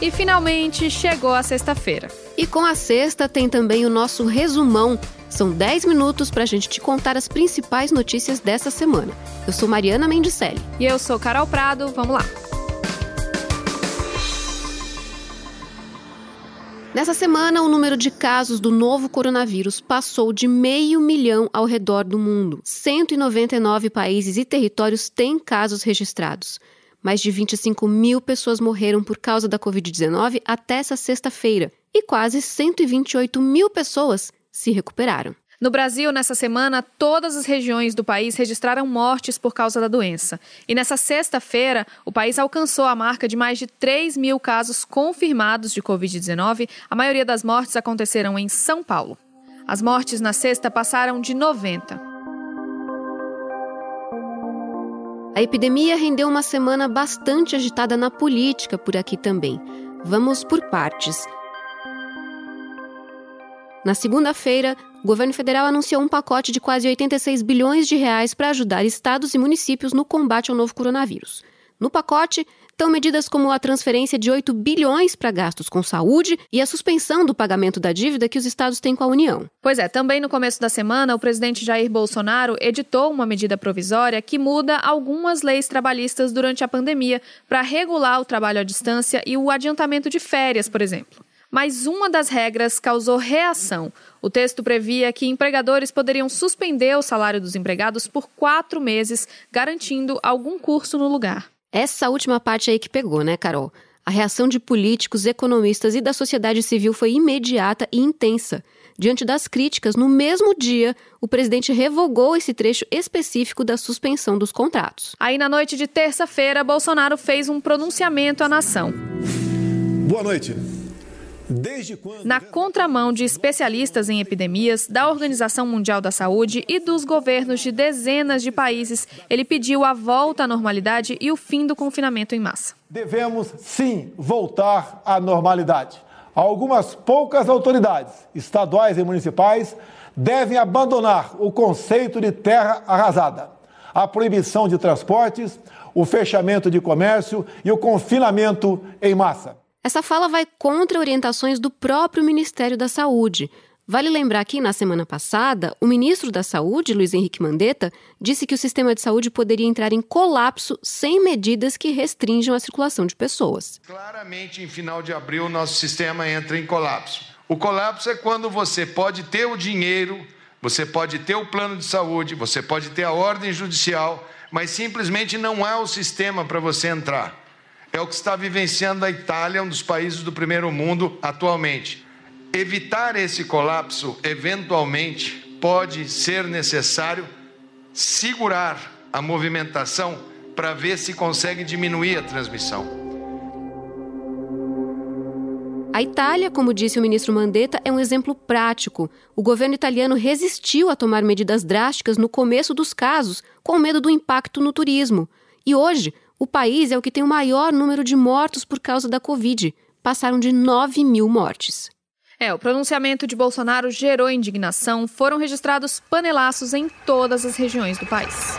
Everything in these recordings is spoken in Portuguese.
E finalmente chegou a sexta-feira. E com a sexta tem também o nosso resumão. São 10 minutos para a gente te contar as principais notícias dessa semana. Eu sou Mariana Mendicelli. E eu sou Carol Prado. Vamos lá. Nessa semana, o número de casos do novo coronavírus passou de meio milhão ao redor do mundo. 199 países e territórios têm casos registrados. Mais de 25 mil pessoas morreram por causa da Covid-19 até essa sexta-feira e quase 128 mil pessoas se recuperaram. No Brasil, nessa semana, todas as regiões do país registraram mortes por causa da doença. E nessa sexta-feira, o país alcançou a marca de mais de 3 mil casos confirmados de Covid-19. A maioria das mortes aconteceram em São Paulo. As mortes na sexta passaram de 90. A epidemia rendeu uma semana bastante agitada na política por aqui também. Vamos por partes. Na segunda-feira, o governo federal anunciou um pacote de quase 86 bilhões de reais para ajudar estados e municípios no combate ao novo coronavírus. No pacote estão medidas como a transferência de 8 bilhões para gastos com saúde e a suspensão do pagamento da dívida que os estados têm com a União. Pois é, também no começo da semana, o presidente Jair Bolsonaro editou uma medida provisória que muda algumas leis trabalhistas durante a pandemia para regular o trabalho à distância e o adiantamento de férias, por exemplo. Mas uma das regras causou reação. O texto previa que empregadores poderiam suspender o salário dos empregados por quatro meses, garantindo algum curso no lugar. Essa última parte aí que pegou, né, Carol? A reação de políticos, economistas e da sociedade civil foi imediata e intensa. Diante das críticas, no mesmo dia, o presidente revogou esse trecho específico da suspensão dos contratos. Aí, na noite de terça-feira, Bolsonaro fez um pronunciamento à nação. Boa noite. Na contramão de especialistas em epidemias, da Organização Mundial da Saúde e dos governos de dezenas de países, ele pediu a volta à normalidade e o fim do confinamento em massa. Devemos, sim, voltar à normalidade. Algumas poucas autoridades, estaduais e municipais, devem abandonar o conceito de terra arrasada, a proibição de transportes, o fechamento de comércio e o confinamento em massa. Essa fala vai contra orientações do próprio Ministério da Saúde. Vale lembrar que, na semana passada, o ministro da Saúde, Luiz Henrique Mandetta, disse que o sistema de saúde poderia entrar em colapso sem medidas que restringam a circulação de pessoas. Claramente, em final de abril, nosso sistema entra em colapso. O colapso é quando você pode ter o dinheiro, você pode ter o plano de saúde, você pode ter a ordem judicial, mas simplesmente não há o sistema para você entrar. É o que está vivenciando a Itália, um dos países do primeiro mundo atualmente. Evitar esse colapso, eventualmente, pode ser necessário segurar a movimentação para ver se consegue diminuir a transmissão. A Itália, como disse o ministro Mandetta, é um exemplo prático. O governo italiano resistiu a tomar medidas drásticas no começo dos casos, com medo do impacto no turismo. E hoje, o país é o que tem o maior número de mortos por causa da Covid. Passaram de 9 mil mortes. É, o pronunciamento de Bolsonaro gerou indignação. Foram registrados panelaços em todas as regiões do país.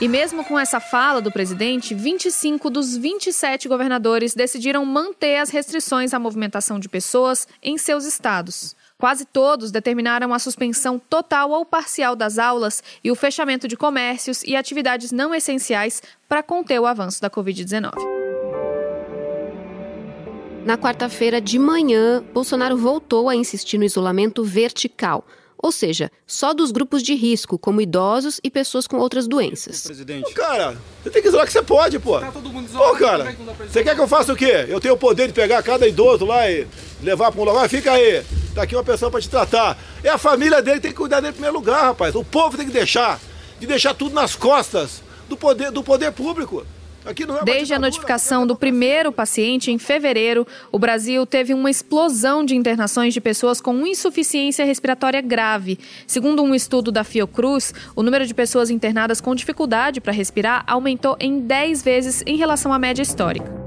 E mesmo com essa fala do presidente, 25 dos 27 governadores decidiram manter as restrições à movimentação de pessoas em seus estados. Quase todos determinaram a suspensão total ou parcial das aulas e o fechamento de comércios e atividades não essenciais para conter o avanço da Covid-19. Na quarta-feira de manhã, Bolsonaro voltou a insistir no isolamento vertical, ou seja, só dos grupos de risco, como idosos e pessoas com outras doenças. Presidente. cara, você tem que isolar que você pode, pô. Tá todo mundo isolado. Pô, cara, você quer que eu faça o quê? Eu tenho o poder de pegar cada idoso lá e levar para um lugar? Fica aí. Tá aqui uma pessoa para te tratar. É a família dele que tem que cuidar dele em primeiro lugar, rapaz. O povo tem que deixar, de deixar tudo nas costas do poder, do poder público. É Desde a notificação do primeiro paciente em fevereiro, o Brasil teve uma explosão de internações de pessoas com insuficiência respiratória grave. Segundo um estudo da Fiocruz, o número de pessoas internadas com dificuldade para respirar aumentou em 10 vezes em relação à média histórica.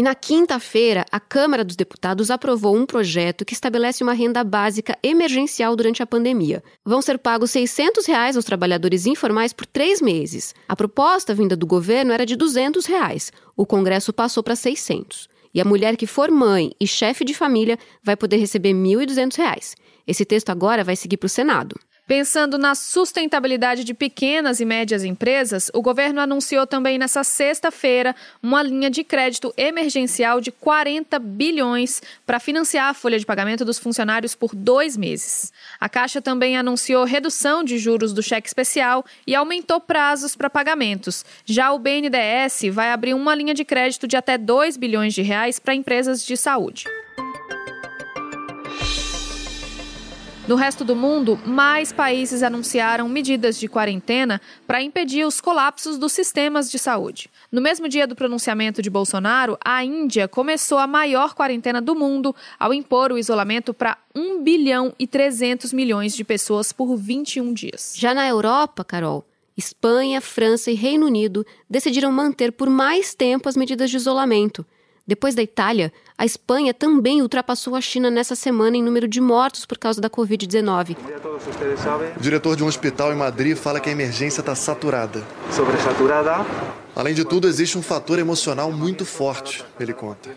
E na quinta-feira, a Câmara dos Deputados aprovou um projeto que estabelece uma renda básica emergencial durante a pandemia. Vão ser pagos 600 reais aos trabalhadores informais por três meses. A proposta vinda do governo era de 200 reais. O Congresso passou para 600. E a mulher que for mãe e chefe de família vai poder receber R$ 1.200. Esse texto agora vai seguir para o Senado. Pensando na sustentabilidade de pequenas e médias empresas, o governo anunciou também nessa sexta-feira uma linha de crédito emergencial de 40 bilhões para financiar a folha de pagamento dos funcionários por dois meses. A Caixa também anunciou redução de juros do cheque especial e aumentou prazos para pagamentos. Já o BNDES vai abrir uma linha de crédito de até 2 bilhões de reais para empresas de saúde. No resto do mundo, mais países anunciaram medidas de quarentena para impedir os colapsos dos sistemas de saúde. No mesmo dia do pronunciamento de Bolsonaro, a Índia começou a maior quarentena do mundo ao impor o isolamento para 1 bilhão e 300 milhões de pessoas por 21 dias. Já na Europa, Carol, Espanha, França e Reino Unido decidiram manter por mais tempo as medidas de isolamento. Depois da Itália, a Espanha também ultrapassou a China nessa semana em número de mortos por causa da Covid-19. O diretor de um hospital em Madrid fala que a emergência está saturada. Além de tudo, existe um fator emocional muito forte, ele conta.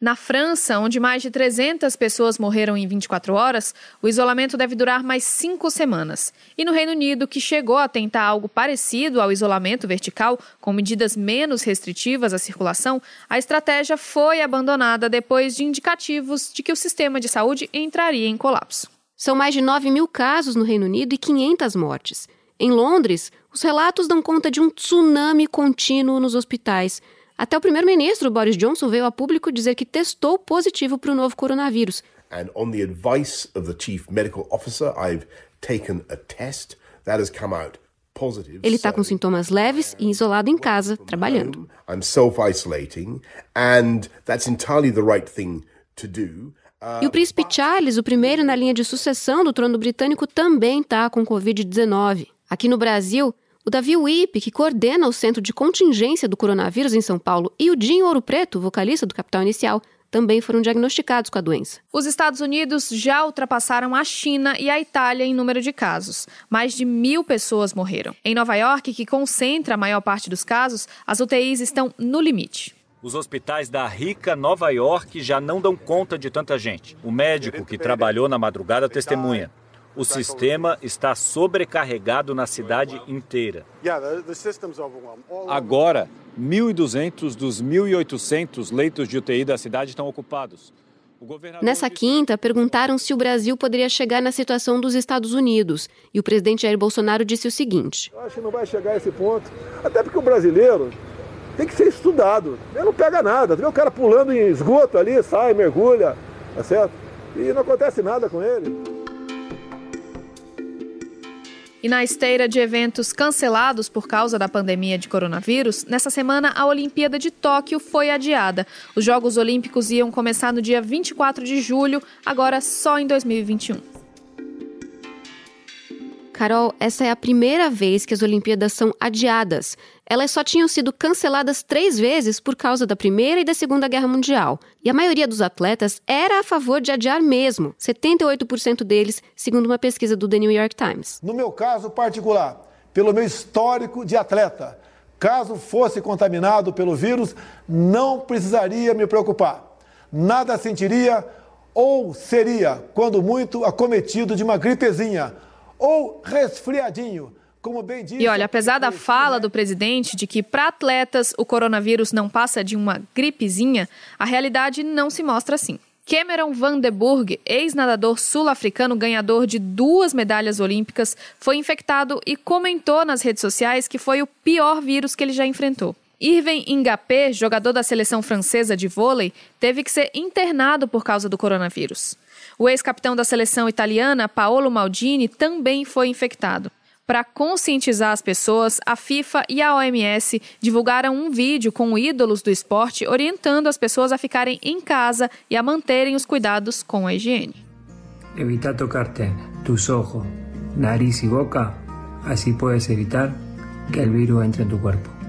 Na França, onde mais de 300 pessoas morreram em 24 horas, o isolamento deve durar mais cinco semanas. E no Reino Unido, que chegou a tentar algo parecido ao isolamento vertical, com medidas menos restritivas à circulação, a estratégia foi abandonada depois de indicativos de que o sistema de saúde entraria em colapso. São mais de 9 mil casos no Reino Unido e 500 mortes. Em Londres, os relatos dão conta de um tsunami contínuo nos hospitais até o primeiro-ministro Boris Johnson veio a público dizer que testou positivo para o novo coronavírus. And on the advice of the chief medical officer, I've taken a test that has come out positive. Ele está com sintomas leves e isolado em casa, trabalhando. I'm self-isolating and that's entirely the right thing to do. E o príncipe Charles, o primeiro na linha de sucessão do trono britânico, também está com Covid-19. Aqui no Brasil, o Davi Wipe, que coordena o Centro de Contingência do Coronavírus em São Paulo, e o Dinho Ouro Preto, vocalista do Capital Inicial, também foram diagnosticados com a doença. Os Estados Unidos já ultrapassaram a China e a Itália em número de casos. Mais de mil pessoas morreram. Em Nova York, que concentra a maior parte dos casos, as UTIs estão no limite. Os hospitais da rica Nova York já não dão conta de tanta gente. O médico que trabalhou na madrugada testemunha. O sistema está sobrecarregado na cidade inteira. Agora, 1.200 dos 1.800 leitos de UTI da cidade estão ocupados. Nessa quinta, perguntaram se o Brasil poderia chegar na situação dos Estados Unidos. E o presidente Jair Bolsonaro disse o seguinte: Eu acho que não vai chegar a esse ponto. Até porque o brasileiro tem que ser estudado. Ele não pega nada. Vê o cara pulando em esgoto ali, sai, mergulha, tá certo? E não acontece nada com ele. E na esteira de eventos cancelados por causa da pandemia de coronavírus, nessa semana a Olimpíada de Tóquio foi adiada. Os Jogos Olímpicos iam começar no dia 24 de julho, agora só em 2021. Carol, essa é a primeira vez que as Olimpíadas são adiadas. Elas só tinham sido canceladas três vezes por causa da Primeira e da Segunda Guerra Mundial. E a maioria dos atletas era a favor de adiar mesmo, 78% deles, segundo uma pesquisa do The New York Times. No meu caso particular, pelo meu histórico de atleta, caso fosse contaminado pelo vírus, não precisaria me preocupar. Nada sentiria ou seria, quando muito, acometido de uma gripezinha ou resfriadinho. Como bem disse, e olha, apesar da fala do presidente de que para atletas o coronavírus não passa de uma gripezinha, a realidade não se mostra assim. Cameron Van de Burg, ex-nadador sul-africano ganhador de duas medalhas olímpicas, foi infectado e comentou nas redes sociais que foi o pior vírus que ele já enfrentou. Irving Ngapé, jogador da seleção francesa de vôlei, teve que ser internado por causa do coronavírus. O ex-capitão da seleção italiana, Paolo Maldini, também foi infectado. Para conscientizar as pessoas, a FIFA e a OMS divulgaram um vídeo com ídolos do esporte orientando as pessoas a ficarem em casa e a manterem os cuidados com a higiene. Evita tocarte tus ojos, nariz y boca, así puedes evitar que el virus entre en tu cuerpo.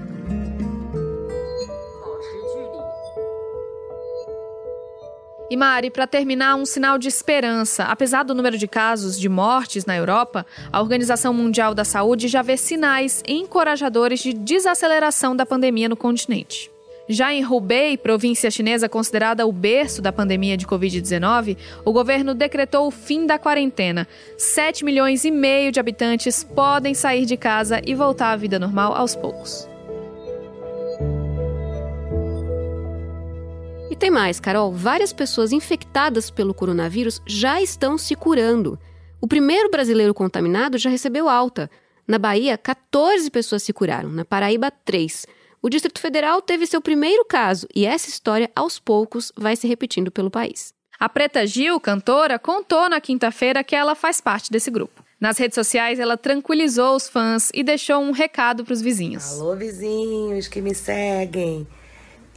E Mari, para terminar, um sinal de esperança. Apesar do número de casos de mortes na Europa, a Organização Mundial da Saúde já vê sinais encorajadores de desaceleração da pandemia no continente. Já em Hubei, província chinesa considerada o berço da pandemia de Covid-19, o governo decretou o fim da quarentena. 7 milhões e meio de habitantes podem sair de casa e voltar à vida normal aos poucos. Tem mais, Carol. Várias pessoas infectadas pelo coronavírus já estão se curando. O primeiro brasileiro contaminado já recebeu alta. Na Bahia, 14 pessoas se curaram. Na Paraíba, 3. O Distrito Federal teve seu primeiro caso e essa história, aos poucos, vai se repetindo pelo país. A Preta Gil, cantora, contou na quinta-feira que ela faz parte desse grupo. Nas redes sociais, ela tranquilizou os fãs e deixou um recado para os vizinhos. Alô, vizinhos que me seguem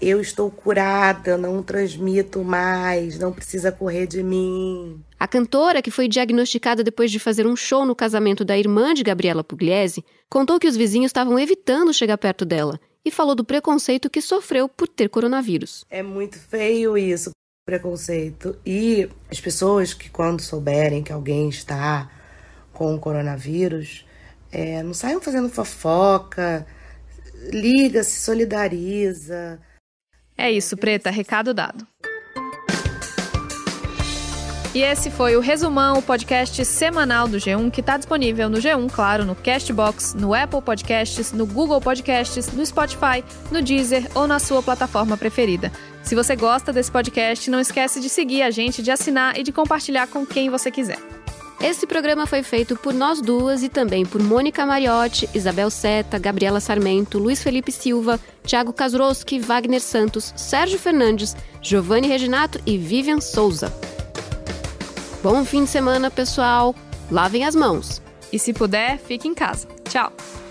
eu estou curada, não transmito mais, não precisa correr de mim. A cantora, que foi diagnosticada depois de fazer um show no casamento da irmã de Gabriela Pugliese, contou que os vizinhos estavam evitando chegar perto dela e falou do preconceito que sofreu por ter coronavírus. É muito feio isso, preconceito. E as pessoas que, quando souberem que alguém está com o coronavírus, é, não saiam fazendo fofoca, liga, se solidariza. É isso, Preta, recado dado. E esse foi o Resumão, o podcast semanal do G1, que está disponível no G1, claro, no Castbox, no Apple Podcasts, no Google Podcasts, no Spotify, no Deezer ou na sua plataforma preferida. Se você gosta desse podcast, não esquece de seguir a gente, de assinar e de compartilhar com quem você quiser. Esse programa foi feito por nós duas e também por Mônica Mariotti, Isabel Seta, Gabriela Sarmento, Luiz Felipe Silva, Thiago Kazuroski, Wagner Santos, Sérgio Fernandes, Giovanni Reginato e Vivian Souza. Bom fim de semana, pessoal. Lavem as mãos. E se puder, fique em casa. Tchau. Tchau.